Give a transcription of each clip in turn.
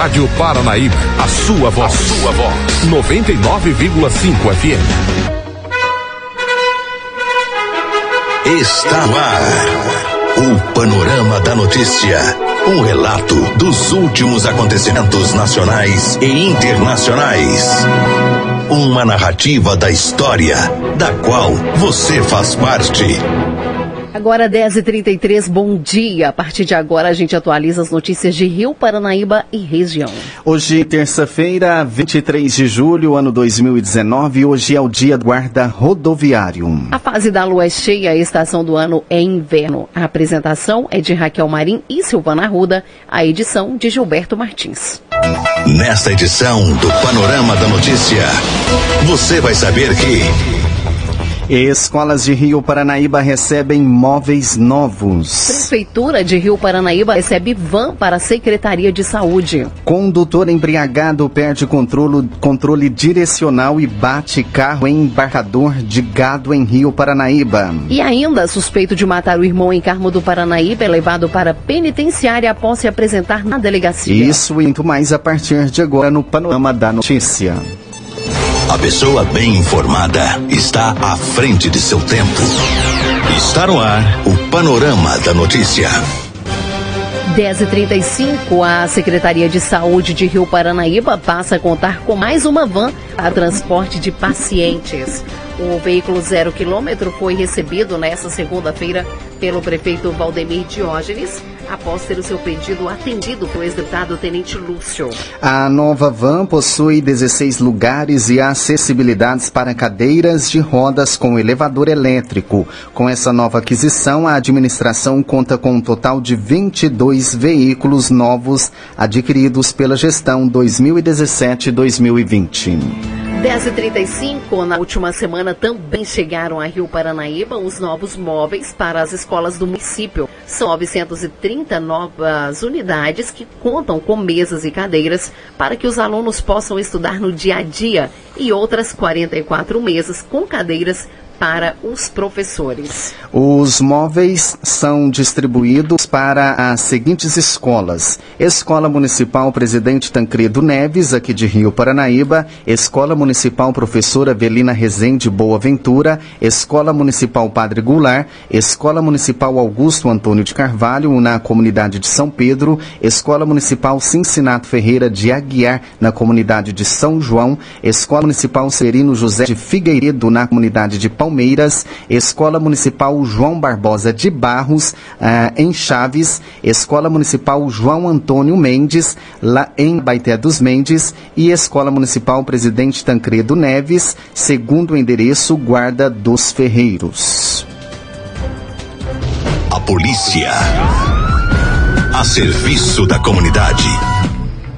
Rádio Paranaíba, a sua voz. A sua voz. 99,5 FM. Está no ar. O Panorama da Notícia. Um relato dos últimos acontecimentos nacionais e internacionais. Uma narrativa da história, da qual você faz parte. Agora 10h33, bom dia. A partir de agora a gente atualiza as notícias de Rio, Paranaíba e região. Hoje, terça-feira, 23 de julho, ano 2019, hoje é o dia do guarda rodoviário. A fase da lua é cheia, a estação do ano é inverno. A apresentação é de Raquel Marim e Silvana Ruda, a edição de Gilberto Martins. Nesta edição do Panorama da Notícia, você vai saber que Escolas de Rio Paranaíba recebem móveis novos. Prefeitura de Rio Paranaíba recebe van para a Secretaria de Saúde. Condutor embriagado perde controle, controle direcional e bate carro em embarcador de gado em Rio Paranaíba. E ainda, suspeito de matar o irmão em Carmo do Paranaíba é levado para penitenciária após se apresentar na delegacia. Isso e muito mais a partir de agora no Panorama da Notícia. A pessoa bem informada está à frente de seu tempo. Está no ar o Panorama da Notícia. 10h35, a Secretaria de Saúde de Rio Paranaíba passa a contar com mais uma van para transporte de pacientes. O veículo zero quilômetro foi recebido nesta segunda-feira pelo prefeito Valdemir Diógenes, após ter o seu pedido atendido pelo ex-deputado Tenente Lúcio. A nova van possui 16 lugares e acessibilidades para cadeiras de rodas com elevador elétrico. Com essa nova aquisição, a administração conta com um total de 22 veículos novos adquiridos pela gestão 2017-2020. 10h35, na última semana também chegaram a Rio Paranaíba os novos móveis para as escolas do município. São 930 novas unidades que contam com mesas e cadeiras para que os alunos possam estudar no dia a dia e outras 44 mesas com cadeiras para os professores. Os móveis são distribuídos para as seguintes escolas: Escola Municipal Presidente Tancredo Neves, aqui de Rio Paranaíba, Escola Municipal Professora Avelina Rezende Boa Ventura, Escola Municipal Padre Goulart, Escola Municipal Augusto Antônio de Carvalho, na comunidade de São Pedro, Escola Municipal Cincinato Ferreira de Aguiar, na comunidade de São João, Escola Municipal Serino José de Figueiredo, na comunidade de Palmeiras. Palmeiras, Escola Municipal João Barbosa de Barros, uh, em Chaves, Escola Municipal João Antônio Mendes, lá em Baité dos Mendes, e Escola Municipal Presidente Tancredo Neves, segundo o endereço Guarda dos Ferreiros. A polícia. A serviço da comunidade.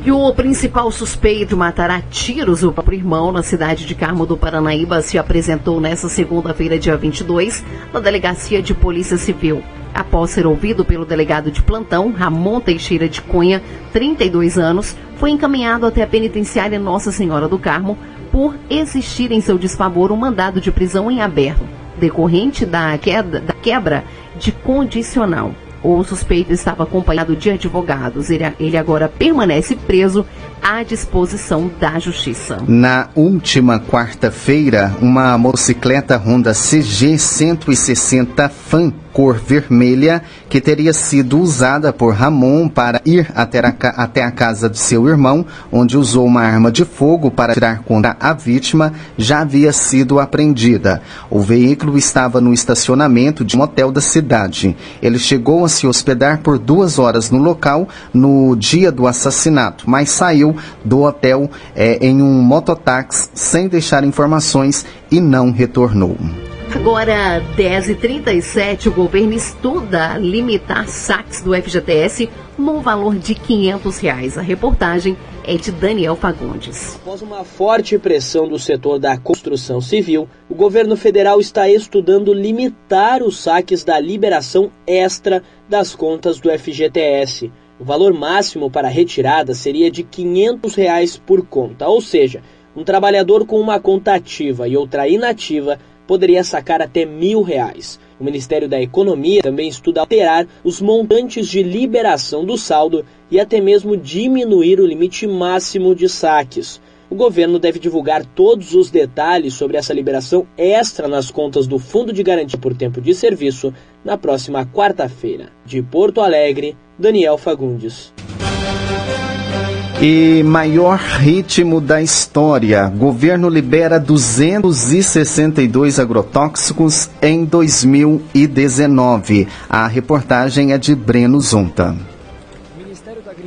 E o principal suspeito de matar a tiros o próprio irmão na cidade de Carmo do Paranaíba se apresentou nesta segunda-feira, dia 22, na Delegacia de Polícia Civil. Após ser ouvido pelo delegado de plantão, Ramon Teixeira de Cunha, 32 anos, foi encaminhado até a penitenciária Nossa Senhora do Carmo por existir em seu desfavor um mandado de prisão em aberto, decorrente da queda, da quebra de condicional. O suspeito estava acompanhado de advogados. Ele, ele agora permanece preso à disposição da justiça. Na última quarta-feira, uma motocicleta Honda CG 160 Fan cor vermelha que teria sido usada por Ramon para ir até a, até a casa de seu irmão, onde usou uma arma de fogo para tirar contra a vítima, já havia sido apreendida. O veículo estava no estacionamento de um hotel da cidade. Ele chegou a se hospedar por duas horas no local no dia do assassinato, mas saiu do hotel é, em um mototáxi sem deixar informações e não retornou. Agora, 10h37, o governo estuda limitar saques do FGTS no valor de 500 reais. A reportagem é de Daniel Fagundes. Após uma forte pressão do setor da construção civil, o governo federal está estudando limitar os saques da liberação extra das contas do FGTS. O valor máximo para retirada seria de 500 reais por conta, ou seja, um trabalhador com uma conta ativa e outra inativa poderia sacar até mil reais. O Ministério da Economia também estuda alterar os montantes de liberação do saldo e até mesmo diminuir o limite máximo de saques. O governo deve divulgar todos os detalhes sobre essa liberação extra nas contas do Fundo de Garantia por Tempo de Serviço na próxima quarta-feira. De Porto Alegre, Daniel Fagundes. E maior ritmo da história. Governo libera 262 agrotóxicos em 2019. A reportagem é de Breno Zunta.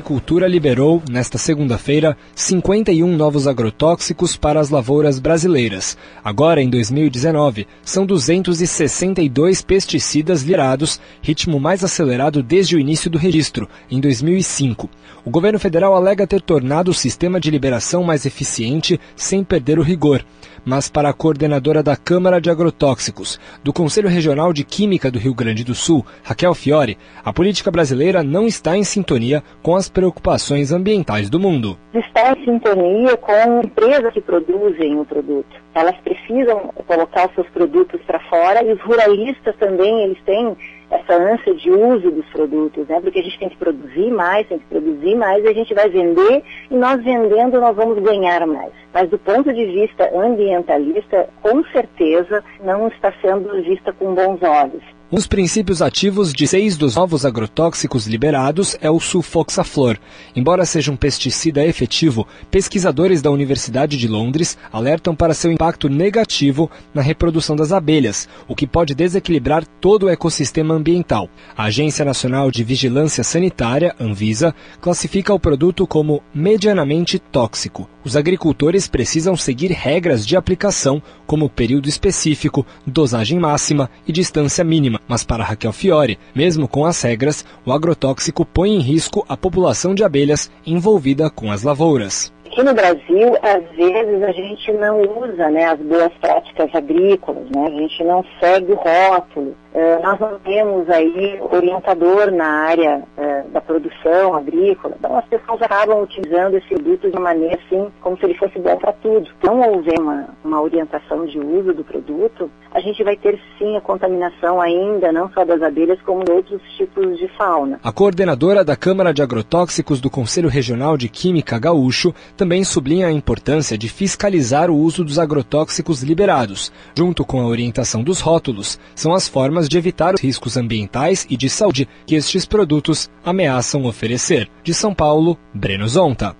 Agricultura liberou, nesta segunda-feira, 51 novos agrotóxicos para as lavouras brasileiras. Agora, em 2019, são 262 pesticidas liberados, ritmo mais acelerado desde o início do registro, em 2005. O governo federal alega ter tornado o sistema de liberação mais eficiente sem perder o rigor mas para a coordenadora da Câmara de Agrotóxicos do Conselho Regional de Química do Rio Grande do Sul, Raquel Fiore, a política brasileira não está em sintonia com as preocupações ambientais do mundo. Está em sintonia com empresas que produzem o produto. Elas precisam colocar os seus produtos para fora e os ruralistas também, eles têm essa ânsia de uso dos produtos, né? Porque a gente tem que produzir mais, tem que produzir mais e a gente vai vender e nós vendendo nós vamos ganhar mais. Mas do ponto de vista ambientalista, com certeza não está sendo vista com bons olhos. Um dos princípios ativos de seis dos novos agrotóxicos liberados é o sulfoxaflor. Embora seja um pesticida efetivo, pesquisadores da Universidade de Londres alertam para seu impacto negativo na reprodução das abelhas, o que pode desequilibrar todo o ecossistema ambiental. A Agência Nacional de Vigilância Sanitária, Anvisa, classifica o produto como medianamente tóxico. Os agricultores precisam seguir regras de aplicação, como período específico, dosagem máxima e distância mínima mas para Raquel Fiore, mesmo com as regras, o agrotóxico põe em risco a população de abelhas envolvida com as lavouras. Aqui no Brasil, às vezes a gente não usa né, as boas práticas agrícolas, né? a gente não segue o rótulo. Uh, nós não temos aí orientador na área uh, da produção agrícola, então as pessoas acabam utilizando esse produto de uma maneira assim, como se ele fosse bom para tudo. Se não houver uma, uma orientação de uso do produto, a gente vai ter sim a contaminação ainda, não só das abelhas, como de outros tipos de fauna. A coordenadora da Câmara de Agrotóxicos do Conselho Regional de Química Gaúcho também sublinha a importância de fiscalizar o uso dos agrotóxicos liberados, junto com a orientação dos rótulos, são as formas formas de evitar os riscos ambientais e de saúde que estes produtos ameaçam oferecer. De São Paulo, Breno Zonta.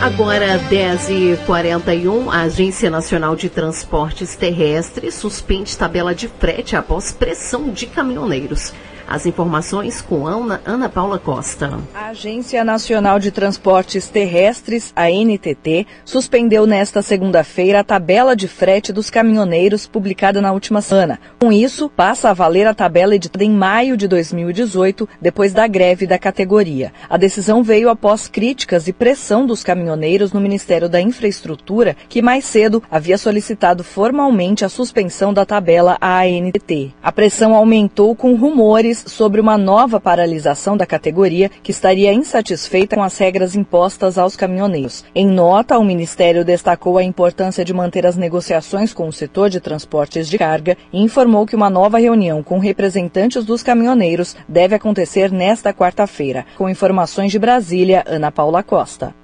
Agora, 10h41, a Agência Nacional de Transportes Terrestres suspende tabela de frete após pressão de caminhoneiros. As informações com Ana, Ana Paula Costa. A Agência Nacional de Transportes Terrestres, a NTT, suspendeu nesta segunda-feira a tabela de frete dos caminhoneiros publicada na última semana. Com isso, passa a valer a tabela editada em maio de 2018, depois da greve da categoria. A decisão veio após críticas e pressão dos caminhoneiros no Ministério da Infraestrutura, que mais cedo havia solicitado formalmente a suspensão da tabela à ANTT. A pressão aumentou com rumores sobre uma nova paralisação da categoria que estaria insatisfeita com as regras impostas aos caminhoneiros. Em nota, o Ministério destacou a importância de manter as negociações com o setor de transportes de carga e informou que uma nova reunião com representantes dos caminhoneiros deve acontecer nesta quarta-feira. Com informações de Brasília, Ana Paula Costa.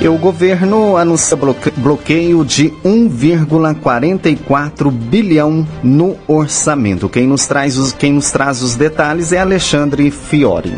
E o governo anuncia bloqueio de 1,44 bilhão no orçamento. Quem nos, traz os, quem nos traz os detalhes é Alexandre Fiori.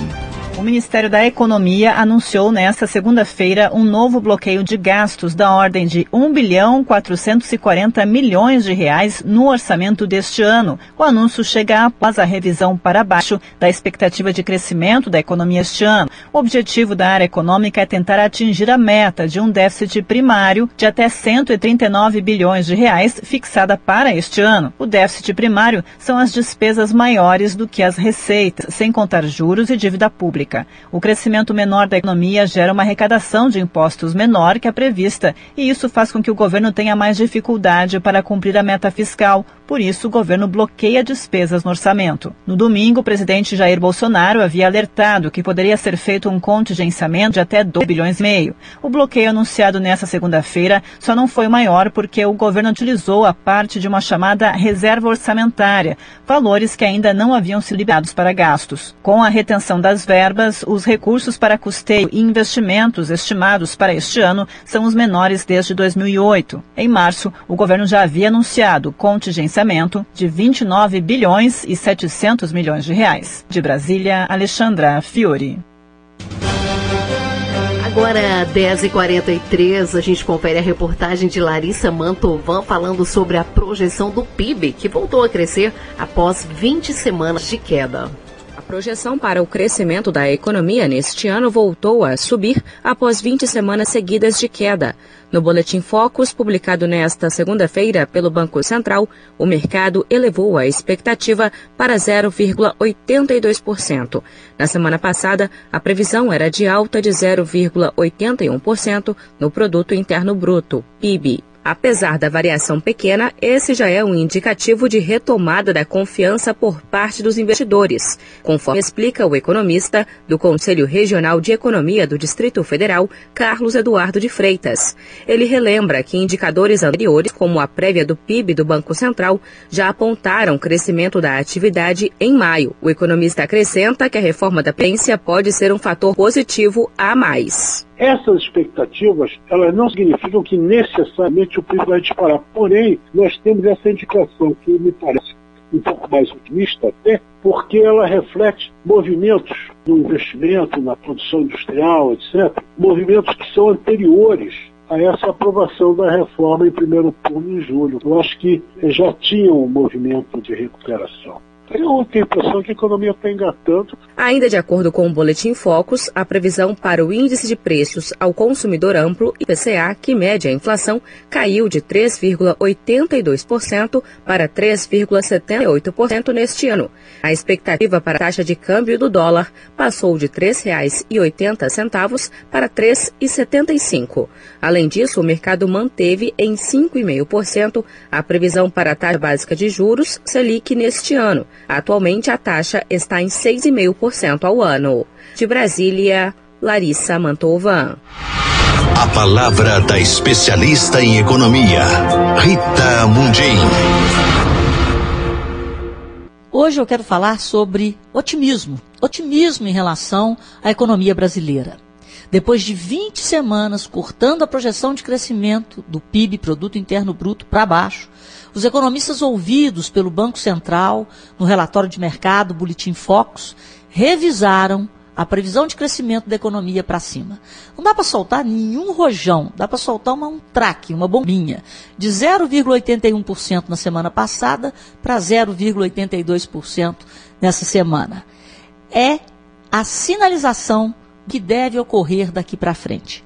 O Ministério da Economia anunciou nesta segunda-feira um novo bloqueio de gastos da ordem de 1 bilhão 440 milhões de reais no orçamento deste ano. O anúncio chega após a revisão para baixo da expectativa de crescimento da economia este ano. O objetivo da área econômica é tentar atingir a meta de um déficit primário de até 139 bilhões de reais fixada para este ano. O déficit primário são as despesas maiores do que as receitas, sem contar juros e dívida pública. Pública. O crescimento menor da economia gera uma arrecadação de impostos menor que a prevista, e isso faz com que o governo tenha mais dificuldade para cumprir a meta fiscal. Por isso, o governo bloqueia despesas no orçamento. No domingo, o presidente Jair Bolsonaro havia alertado que poderia ser feito um contingenciamento de até 2 bilhões e meio. O bloqueio anunciado nesta segunda-feira só não foi maior porque o governo utilizou a parte de uma chamada reserva orçamentária, valores que ainda não haviam sido liberados para gastos. Com a retenção das verbas, os recursos para custeio e investimentos estimados para este ano são os menores desde 2008. Em março, o governo já havia anunciado contingenciamento de 29 bilhões e 700 milhões de reais. De Brasília, Alexandra Fiore. Agora, 10h43, a gente confere a reportagem de Larissa Mantovan falando sobre a projeção do PIB, que voltou a crescer após 20 semanas de queda. Projeção para o crescimento da economia neste ano voltou a subir após 20 semanas seguidas de queda. No Boletim Focus, publicado nesta segunda-feira pelo Banco Central, o mercado elevou a expectativa para 0,82%. Na semana passada, a previsão era de alta de 0,81% no Produto Interno Bruto, PIB. Apesar da variação pequena, esse já é um indicativo de retomada da confiança por parte dos investidores, conforme explica o economista do Conselho Regional de Economia do Distrito Federal, Carlos Eduardo de Freitas. Ele relembra que indicadores anteriores, como a prévia do PIB do Banco Central, já apontaram crescimento da atividade em maio. O economista acrescenta que a reforma da pensão pode ser um fator positivo a mais. Essas expectativas, elas não significam que necessariamente o PIB vai disparar. Porém, nós temos essa indicação que me parece um pouco mais otimista até, porque ela reflete movimentos no investimento, na produção industrial, etc., movimentos que são anteriores a essa aprovação da reforma em primeiro turno em julho. Eu acho que já tinha um movimento de recuperação. Eu tenho a impressão que a economia está engatando. Ainda de acordo com o Boletim Focus, a previsão para o índice de preços ao consumidor amplo, IPCA, que mede a inflação, caiu de 3,82% para 3,78% neste ano. A expectativa para a taxa de câmbio do dólar passou de R$ 3,80 para R$ 3,75. Além disso, o mercado manteve em 5,5% a previsão para a taxa básica de juros, Selic, neste ano. Atualmente, a taxa está em 6,5% ao ano. De Brasília, Larissa Mantovan. A palavra da especialista em economia, Rita Mundim. Hoje eu quero falar sobre otimismo. Otimismo em relação à economia brasileira. Depois de 20 semanas cortando a projeção de crescimento do PIB, Produto Interno Bruto, para baixo, os economistas ouvidos pelo Banco Central no relatório de mercado Boletim Focus revisaram a previsão de crescimento da economia para cima. Não dá para soltar nenhum rojão, dá para soltar uma, um traque, uma bombinha, de 0,81% na semana passada para 0,82% nessa semana. É a sinalização que deve ocorrer daqui para frente.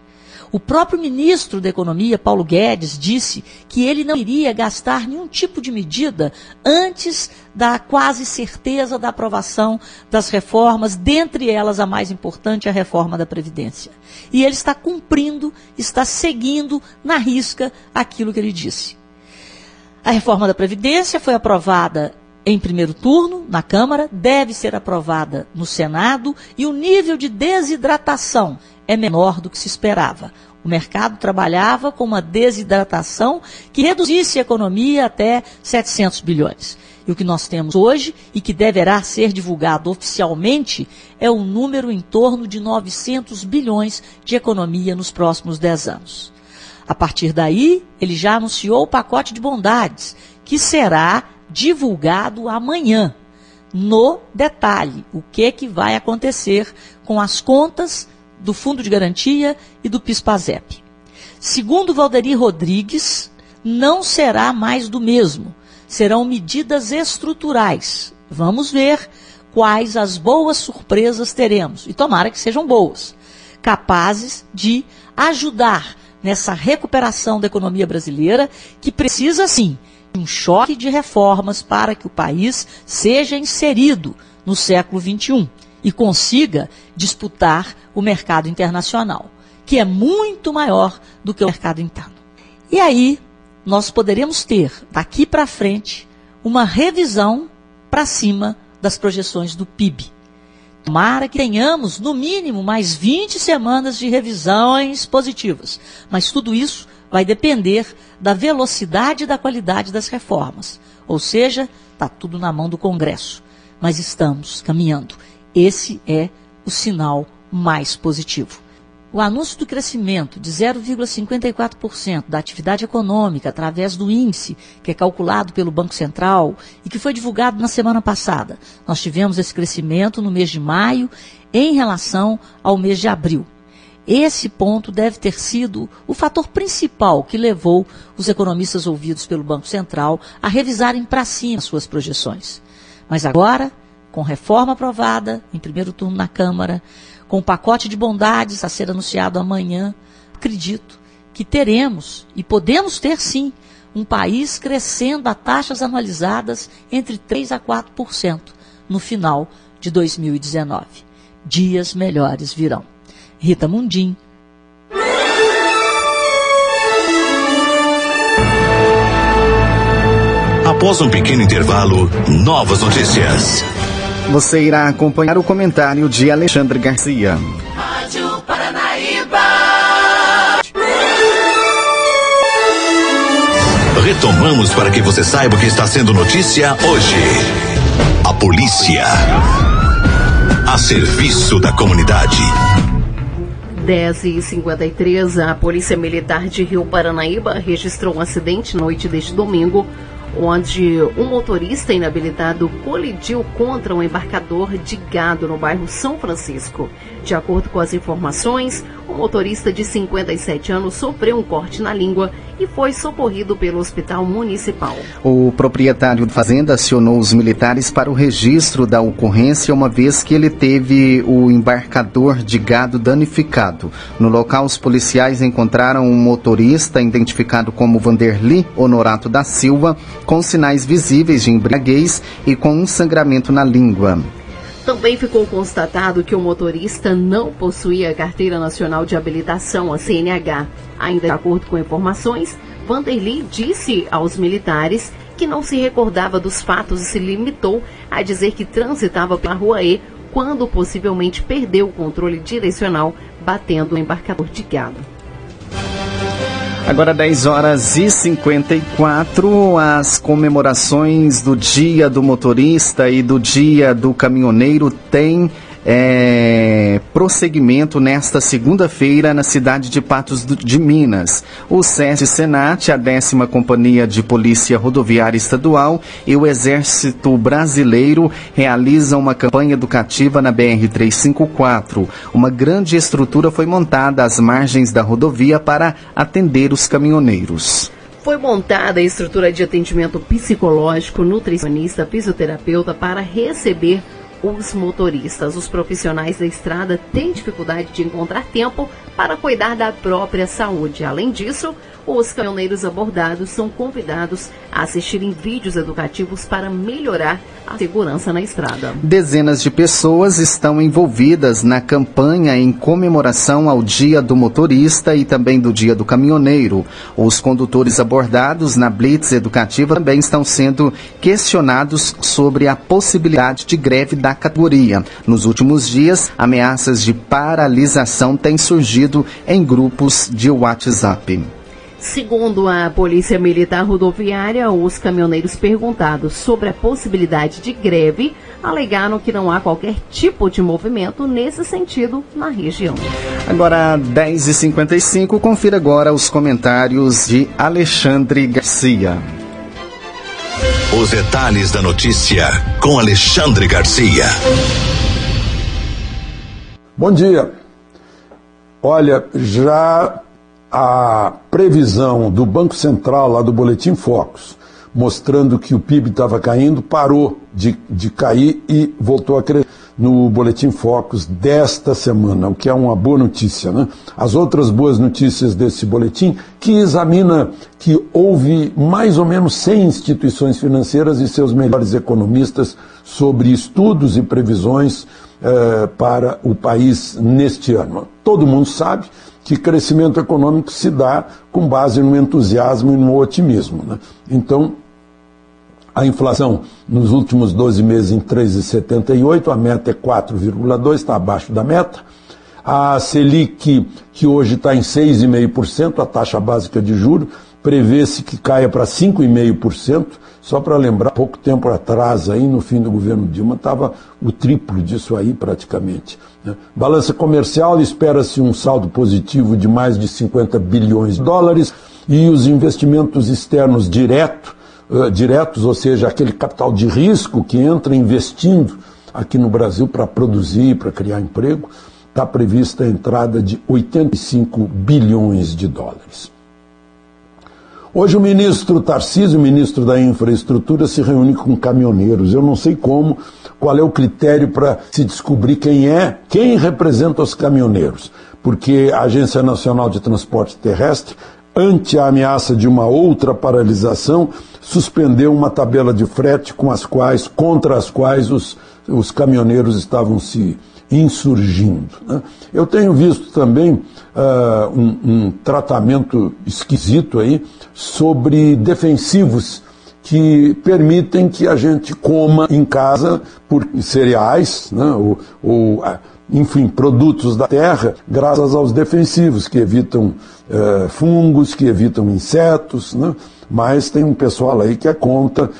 O próprio ministro da Economia, Paulo Guedes, disse que ele não iria gastar nenhum tipo de medida antes da quase certeza da aprovação das reformas, dentre elas a mais importante, a reforma da Previdência. E ele está cumprindo, está seguindo na risca aquilo que ele disse. A reforma da Previdência foi aprovada em primeiro turno na Câmara, deve ser aprovada no Senado e o nível de desidratação é menor do que se esperava. O mercado trabalhava com uma desidratação que reduzisse a economia até 700 bilhões. E o que nós temos hoje, e que deverá ser divulgado oficialmente, é um número em torno de 900 bilhões de economia nos próximos 10 anos. A partir daí, ele já anunciou o pacote de bondades, que será divulgado amanhã. No detalhe, o que, que vai acontecer com as contas do Fundo de Garantia e do PIS/PASEP. Segundo Valderi Rodrigues, não será mais do mesmo. Serão medidas estruturais. Vamos ver quais as boas surpresas teremos. E tomara que sejam boas. Capazes de ajudar nessa recuperação da economia brasileira, que precisa, sim, um choque de reformas para que o país seja inserido no século XXI e consiga disputar o mercado internacional, que é muito maior do que o mercado interno. E aí, nós poderemos ter, daqui para frente, uma revisão para cima das projeções do PIB. Tomara que tenhamos, no mínimo, mais 20 semanas de revisões positivas. Mas tudo isso vai depender da velocidade e da qualidade das reformas. Ou seja, está tudo na mão do Congresso. Mas estamos caminhando. Esse é o sinal mais positivo. O anúncio do crescimento de 0,54% da atividade econômica através do índice, que é calculado pelo Banco Central e que foi divulgado na semana passada. Nós tivemos esse crescimento no mês de maio em relação ao mês de abril. Esse ponto deve ter sido o fator principal que levou os economistas ouvidos pelo Banco Central a revisarem para cima suas projeções. Mas agora, com reforma aprovada em primeiro turno na Câmara, com o pacote de bondades a ser anunciado amanhã, acredito que teremos e podemos ter sim um país crescendo a taxas anualizadas entre 3 a 4% no final de 2019. Dias melhores virão. Rita Mundim. Após um pequeno intervalo, novas notícias. Você irá acompanhar o comentário de Alexandre Garcia. Rádio Paranaíba. Retomamos para que você saiba o que está sendo notícia hoje. A polícia. A serviço da comunidade. 10 e 53 a Polícia Militar de Rio Paranaíba registrou um acidente noite deste domingo onde um motorista inabilitado colidiu contra um embarcador de gado no bairro São Francisco. De acordo com as informações, o motorista de 57 anos sofreu um corte na língua e foi socorrido pelo hospital municipal. O proprietário da fazenda acionou os militares para o registro da ocorrência, uma vez que ele teve o embarcador de gado danificado. No local, os policiais encontraram um motorista identificado como Vanderli Honorato da Silva, com sinais visíveis de embriaguez e com um sangramento na língua. Também ficou constatado que o motorista não possuía carteira nacional de habilitação, a CNH. Ainda de acordo com informações, Vanderly disse aos militares que não se recordava dos fatos e se limitou a dizer que transitava pela rua E quando possivelmente perdeu o controle direcional, batendo o embarcador de gado. Agora 10 horas e 54, as comemorações do Dia do Motorista e do Dia do Caminhoneiro têm é, prosseguimento nesta segunda-feira na cidade de Patos de Minas. O SESI Senat, a décima Companhia de Polícia Rodoviária Estadual e o Exército Brasileiro realizam uma campanha educativa na BR-354. Uma grande estrutura foi montada às margens da rodovia para atender os caminhoneiros. Foi montada a estrutura de atendimento psicológico, nutricionista, fisioterapeuta para receber os motoristas. Os profissionais da estrada têm dificuldade de encontrar tempo para cuidar da própria saúde. Além disso, os caminhoneiros abordados são convidados a assistirem vídeos educativos para melhorar a segurança na estrada. Dezenas de pessoas estão envolvidas na campanha em comemoração ao Dia do Motorista e também do Dia do Caminhoneiro. Os condutores abordados na Blitz Educativa também estão sendo questionados sobre a possibilidade de greve da categoria. Nos últimos dias, ameaças de paralisação têm surgido em grupos de WhatsApp. Segundo a Polícia Militar Rodoviária, os caminhoneiros perguntados sobre a possibilidade de greve alegaram que não há qualquer tipo de movimento nesse sentido na região. Agora, 10h55, confira agora os comentários de Alexandre Garcia. Os detalhes da notícia com Alexandre Garcia. Bom dia. Olha, já a previsão do Banco Central, lá do Boletim Focus, mostrando que o PIB estava caindo, parou de, de cair e voltou a crescer no Boletim Focus desta semana, o que é uma boa notícia. Né? As outras boas notícias desse boletim, que examina que houve mais ou menos 100 instituições financeiras e seus melhores economistas sobre estudos e previsões eh, para o país neste ano. Todo mundo sabe que crescimento econômico se dá com base no entusiasmo e no otimismo. Né? Então, a inflação nos últimos 12 meses em 3,78, a meta é 4,2, está abaixo da meta. A Selic, que hoje está em 6,5%, a taxa básica de juros, prevê-se que caia para 5,5%. Só para lembrar, pouco tempo atrás, aí no fim do governo Dilma, estava o triplo disso aí praticamente. Né? Balança comercial, espera-se um saldo positivo de mais de 50 bilhões de dólares e os investimentos externos direto, uh, diretos, ou seja, aquele capital de risco que entra investindo aqui no Brasil para produzir, para criar emprego, está prevista a entrada de 85 bilhões de dólares. Hoje o ministro Tarcísio, ministro da Infraestrutura, se reúne com caminhoneiros. Eu não sei como, qual é o critério para se descobrir quem é, quem representa os caminhoneiros. Porque a Agência Nacional de Transporte Terrestre, ante a ameaça de uma outra paralisação, suspendeu uma tabela de frete com as quais, contra as quais os, os caminhoneiros estavam se insurgindo. Né? Eu tenho visto também uh, um, um, tratamento esquisito aí sobre defensivos que permitem que a gente coma em casa por cereais, né? ou, ou enfim, produtos da terra, graças aos defensivos, que evitam uh, fungos, que evitam insetos, né? Mas tem um pessoal aí que é contra,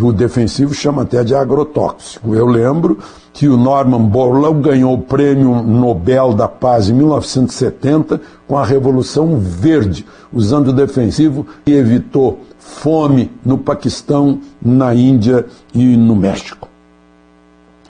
o defensivo chama até de agrotóxico. Eu lembro que o Norman Borlaug ganhou o Prêmio Nobel da Paz em 1970 com a Revolução Verde, usando o defensivo e evitou fome no Paquistão, na Índia e no México.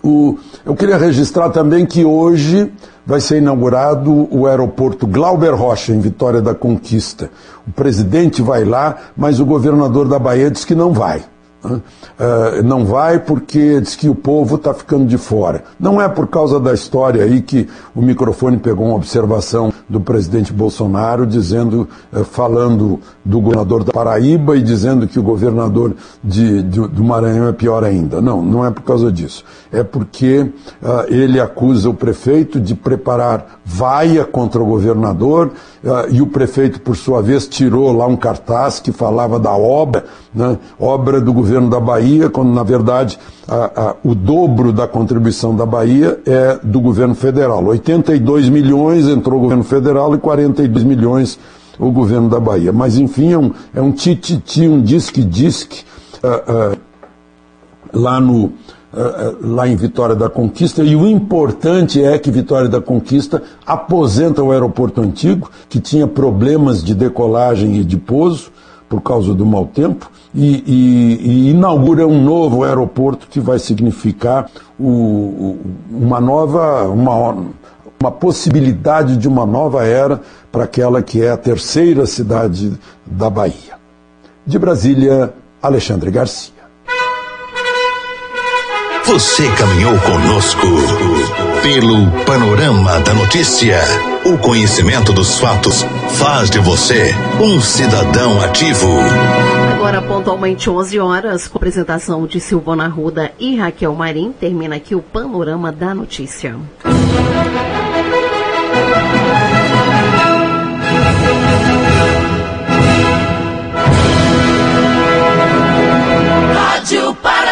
O, eu queria registrar também que hoje vai ser inaugurado o aeroporto Glauber Rocha, em Vitória da Conquista. O presidente vai lá, mas o governador da Bahia diz que não vai. Uh, não vai porque diz que o povo está ficando de fora. Não é por causa da história aí que o microfone pegou uma observação do presidente Bolsonaro dizendo, uh, falando do governador da Paraíba e dizendo que o governador de, de, do Maranhão é pior ainda. Não, não é por causa disso. É porque uh, ele acusa o prefeito de preparar vaia contra o governador e o prefeito, por sua vez, tirou lá um cartaz que falava da obra, né, obra do governo da Bahia, quando na verdade o dobro da contribuição da Bahia é do governo federal. 82 milhões entrou o governo federal e 42 milhões o governo da Bahia. Mas enfim, é um, é um tititi, um disque-disque uh, uh, lá no. Uh, lá em Vitória da Conquista, e o importante é que Vitória da Conquista aposenta o aeroporto antigo, que tinha problemas de decolagem e de pouso por causa do mau tempo, e, e, e, inaugura um novo aeroporto que vai significar o, uma nova, uma, uma possibilidade de uma nova era para aquela que é a terceira cidade da Bahia. De Brasília, Alexandre Garcia. Você caminhou conosco pelo panorama da notícia. O conhecimento dos fatos faz de você um cidadão ativo. Agora, pontualmente 11 horas, com apresentação de Silvana Ruda e Raquel Marim, termina aqui o panorama da notícia. 就怕